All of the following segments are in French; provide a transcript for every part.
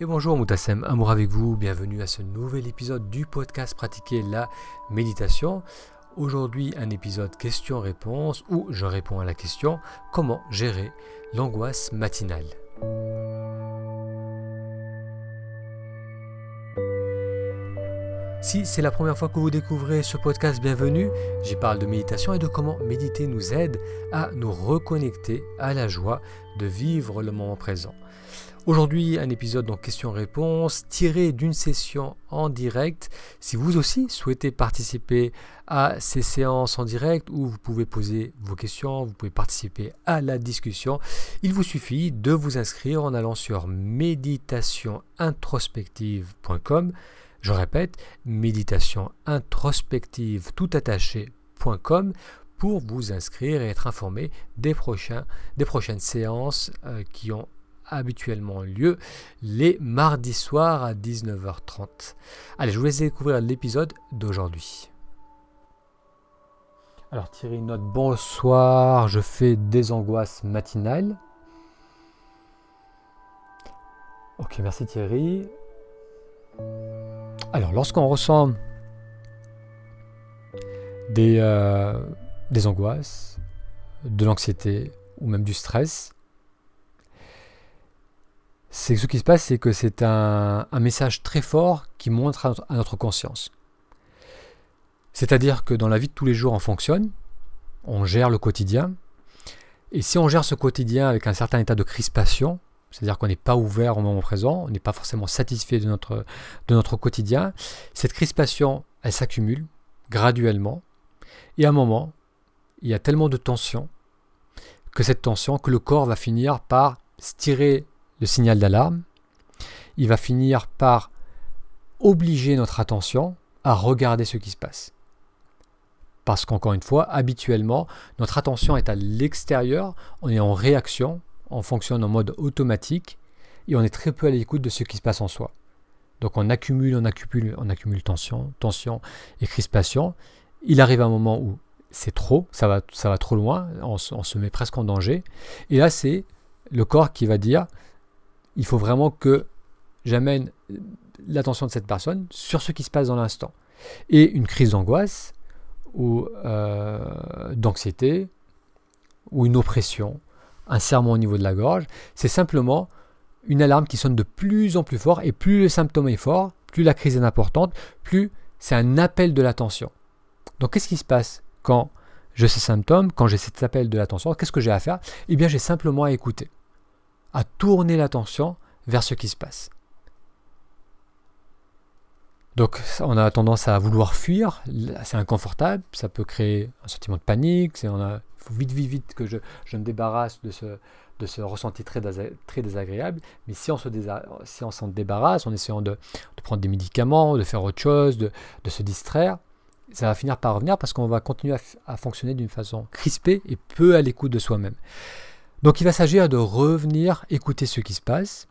Et bonjour Moutassem, amour avec vous, bienvenue à ce nouvel épisode du podcast Pratiquer la méditation. Aujourd'hui un épisode questions-réponses où je réponds à la question comment gérer l'angoisse matinale? Si c'est la première fois que vous découvrez ce podcast, bienvenue. J'y parle de méditation et de comment méditer nous aide à nous reconnecter à la joie de vivre le moment présent. Aujourd'hui, un épisode donc questions-réponses tiré d'une session en direct. Si vous aussi souhaitez participer à ces séances en direct où vous pouvez poser vos questions, vous pouvez participer à la discussion, il vous suffit de vous inscrire en allant sur méditationintrospective.com je répète, méditation introspective tout attaché.com pour vous inscrire et être informé des prochaines séances euh, qui ont habituellement lieu les mardis soirs à 19h30. Allez, je vous laisse découvrir l'épisode d'aujourd'hui. Alors Thierry note bonsoir, je fais des angoisses matinales. Ok, merci Thierry. Alors, lorsqu'on ressent des, euh, des angoisses, de l'anxiété ou même du stress, c'est ce qui se passe, c'est que c'est un, message très fort qui montre à notre, conscience. C'est-à-dire que dans la vie de tous les jours, on fonctionne, on gère le quotidien, et si on gère ce quotidien avec un certain état de crispation, c'est-à-dire qu'on n'est pas ouvert au moment présent, on n'est pas forcément satisfait de notre, quotidien. Cette crispation, elle s'accumule graduellement, et à un moment, il y a tellement de tension que cette tension, que le corps va finir par tirer le signal d'alarme, il va finir par obliger notre attention à regarder ce qui se passe. Parce qu'encore une fois, habituellement, notre attention est à l'extérieur, on est en réaction, on fonctionne en mode automatique et on est très peu à l'écoute de ce qui se passe en soi. Donc on accumule, on accumule, on accumule tension, tension et crispation. Il arrive un moment où c'est trop, ça va, ça va trop loin, on, se met presque en danger. Et là, c'est le corps qui va dire, il faut vraiment que j'amène l'attention de cette personne sur ce qui se passe dans l'instant. Et une crise d'angoisse ou euh, d'anxiété ou une oppression un serment au niveau de la gorge, c'est simplement une alarme qui sonne de plus en plus fort et plus le symptôme est fort, plus la crise est importante, plus c'est un appel de l'attention. Donc qu'est-ce qui se passe quand j'ai ces symptômes, quand j'ai cet appel de l'attention? Qu'est-ce que j'ai à faire? Eh bien j'ai simplement à écouter, à tourner l'attention vers ce qui se passe. Donc on a tendance à vouloir fuir, c'est inconfortable, ça peut créer un sentiment de panique, il faut vite, vite, vite que je, me débarrasse de ce, de ce ressenti très, très désagréable. Mais si on s'en si débarrasse en essayant de, prendre des médicaments, de faire autre chose, de, se distraire, ça va finir par revenir parce qu'on va continuer à fonctionner d'une façon crispée et peu à l'écoute de soi-même. Donc il va s'agir de revenir écouter ce qui se passe.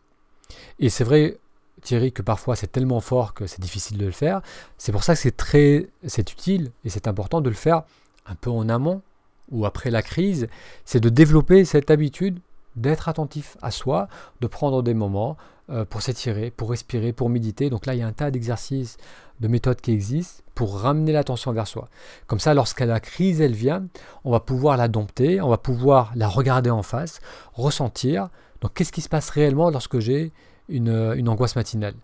Et c'est vrai, Thierry, que parfois c'est tellement fort que c'est difficile de le faire. C'est pour ça que c'est très, c'est utile et c'est important de le faire un peu en amont ou après la crise. C'est de développer cette habitude d'être attentif à soi, de prendre des moments euh, pour s'étirer, pour respirer, pour méditer. Donc là, il y a un tas d'exercices, de méthodes qui existent pour ramener l'attention vers soi. Comme ça, lorsque la crise, elle vient, on va pouvoir la dompter, on va pouvoir la regarder en face, ressentir. Donc qu'est-ce qui se passe réellement lorsque j'ai euh, une, angoisse matinale?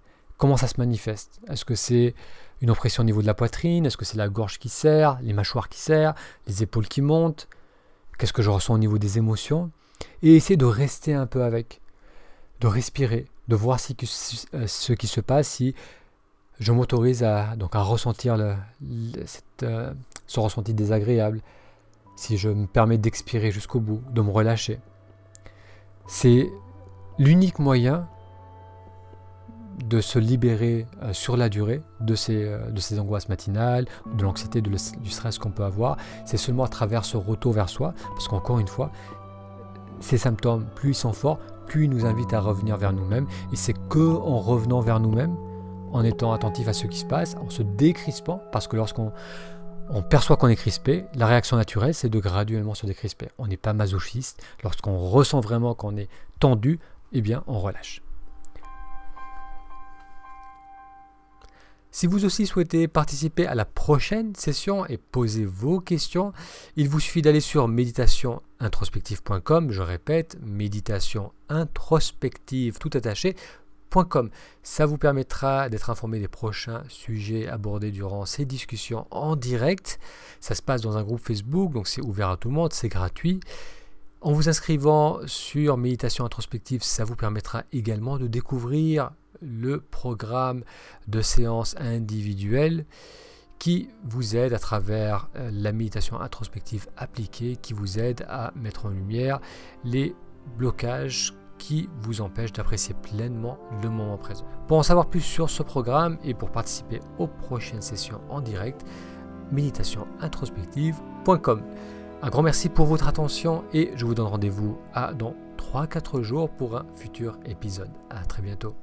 Comment ça se manifeste? Est-ce que c'est une oppression au niveau de la poitrine? Est-ce que c'est la gorge qui serre, les mâchoires qui serrent, les épaules qui montent? Qu'est-ce que je ressens au niveau des émotions? Et essayer de rester un peu avec, de respirer, de voir euh, ce qui se passe, si je m'autorise à, donc à ressentir euh, ce ressenti désagréable, si je me permets d'expirer jusqu'au bout, de me relâcher. C'est l'unique moyen de se libérer euh, sur la durée de ces, euh, de ces angoisses matinales, de l'anxiété, du stress qu'on peut avoir. C'est seulement à travers ce retour vers soi, parce qu'encore une fois, ces symptômes, plus ils sont forts, plus ils nous invitent à revenir vers nous-mêmes. Et c'est que en revenant vers nous-mêmes, en étant attentif à ce qui se passe, en se décrispant, parce que lorsqu'on on perçoit qu'on est crispé, la réaction naturelle, c'est de graduellement se décrisper. On n'est pas masochiste. Lorsqu'on ressent vraiment qu'on est tendu, eh bien, on relâche. Si vous aussi souhaitez participer à la prochaine session et poser vos questions, il vous suffit d'aller sur méditationintrospective.com. Je répète, méditation introspective tout. Ça vous permettra d'être informé des prochains sujets abordés durant ces discussions en direct. Ça se passe dans un groupe Facebook, donc c'est ouvert à tout le monde, c'est gratuit. En vous inscrivant sur Méditation introspective, ça vous permettra également de découvrir le programme de séances individuelles qui vous aide à travers euh, la méditation introspective appliquée, qui vous aide à mettre en lumière les blocages qui vous empêchent d'apprécier pleinement le moment présent. Pour en savoir plus sur ce programme et pour participer aux prochaines sessions en direct, méditationintrospective.com. Un grand merci pour votre attention et je vous donne rendez-vous à dans 3-4 jours pour un futur épisode. A très bientôt.